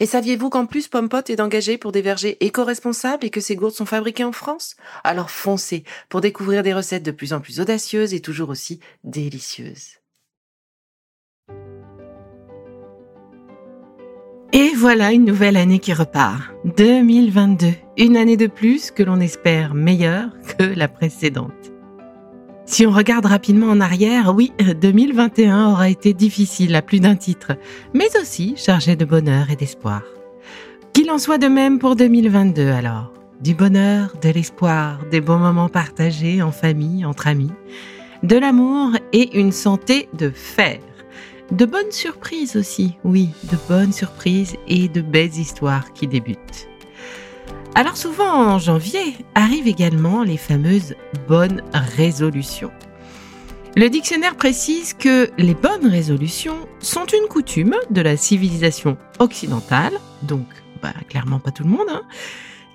Et saviez-vous qu'en plus Pompot est engagé pour des vergers éco-responsables et que ces gourdes sont fabriquées en France? Alors foncez pour découvrir des recettes de plus en plus audacieuses et toujours aussi délicieuses. Et voilà une nouvelle année qui repart. 2022. Une année de plus que l'on espère meilleure que la précédente. Si on regarde rapidement en arrière, oui, 2021 aura été difficile à plus d'un titre, mais aussi chargé de bonheur et d'espoir. Qu'il en soit de même pour 2022 alors. Du bonheur, de l'espoir, des bons moments partagés en famille, entre amis, de l'amour et une santé de fer. De bonnes surprises aussi, oui, de bonnes surprises et de belles histoires qui débutent. Alors souvent en janvier arrivent également les fameuses bonnes résolutions. Le dictionnaire précise que les bonnes résolutions sont une coutume de la civilisation occidentale, donc bah, clairement pas tout le monde, hein,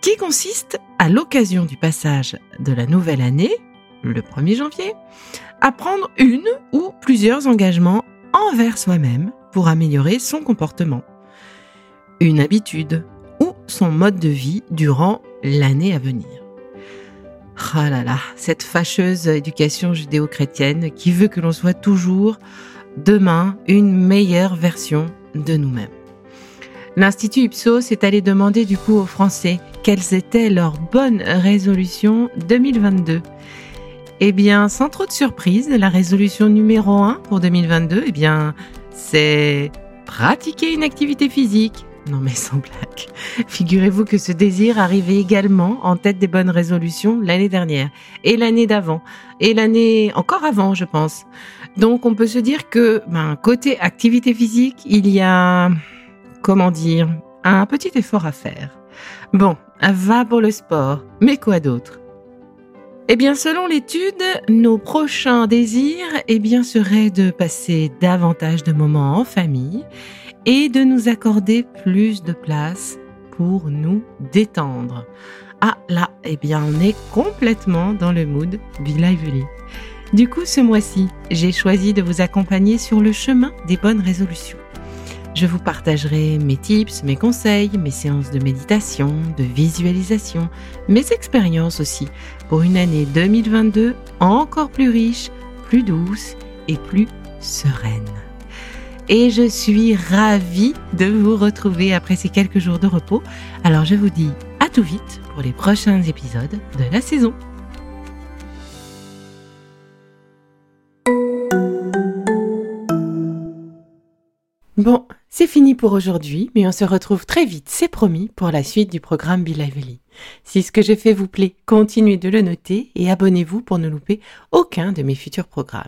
qui consiste à l'occasion du passage de la nouvelle année, le 1er janvier, à prendre une ou plusieurs engagements envers soi-même pour améliorer son comportement. Une habitude, son mode de vie durant l'année à venir. Ah là là, cette fâcheuse éducation judéo-chrétienne qui veut que l'on soit toujours, demain, une meilleure version de nous-mêmes. L'Institut Ipsos est allé demander du coup aux Français quelles étaient leurs bonnes résolutions 2022. Eh bien, sans trop de surprise, la résolution numéro 1 pour 2022, eh bien, c'est pratiquer une activité physique non mais sans blague. Figurez-vous que ce désir arrivait également en tête des bonnes résolutions l'année dernière, et l'année d'avant, et l'année encore avant, je pense. Donc on peut se dire que, ben, côté activité physique, il y a, comment dire, un petit effort à faire. Bon, va pour le sport, mais quoi d'autre? Eh bien, selon l'étude, nos prochains désirs, eh bien, seraient de passer davantage de moments en famille et de nous accorder plus de place pour nous détendre. Ah là, eh bien on est complètement dans le mood Be Lively. Du coup, ce mois-ci, j'ai choisi de vous accompagner sur le chemin des bonnes résolutions. Je vous partagerai mes tips, mes conseils, mes séances de méditation, de visualisation, mes expériences aussi pour une année 2022 encore plus riche, plus douce et plus sereine et je suis ravie de vous retrouver après ces quelques jours de repos. Alors je vous dis à tout vite pour les prochains épisodes de la saison. Bon, c'est fini pour aujourd'hui, mais on se retrouve très vite, c'est promis, pour la suite du programme Be Lively. Si ce que j'ai fait vous plaît, continuez de le noter et abonnez-vous pour ne louper aucun de mes futurs programmes.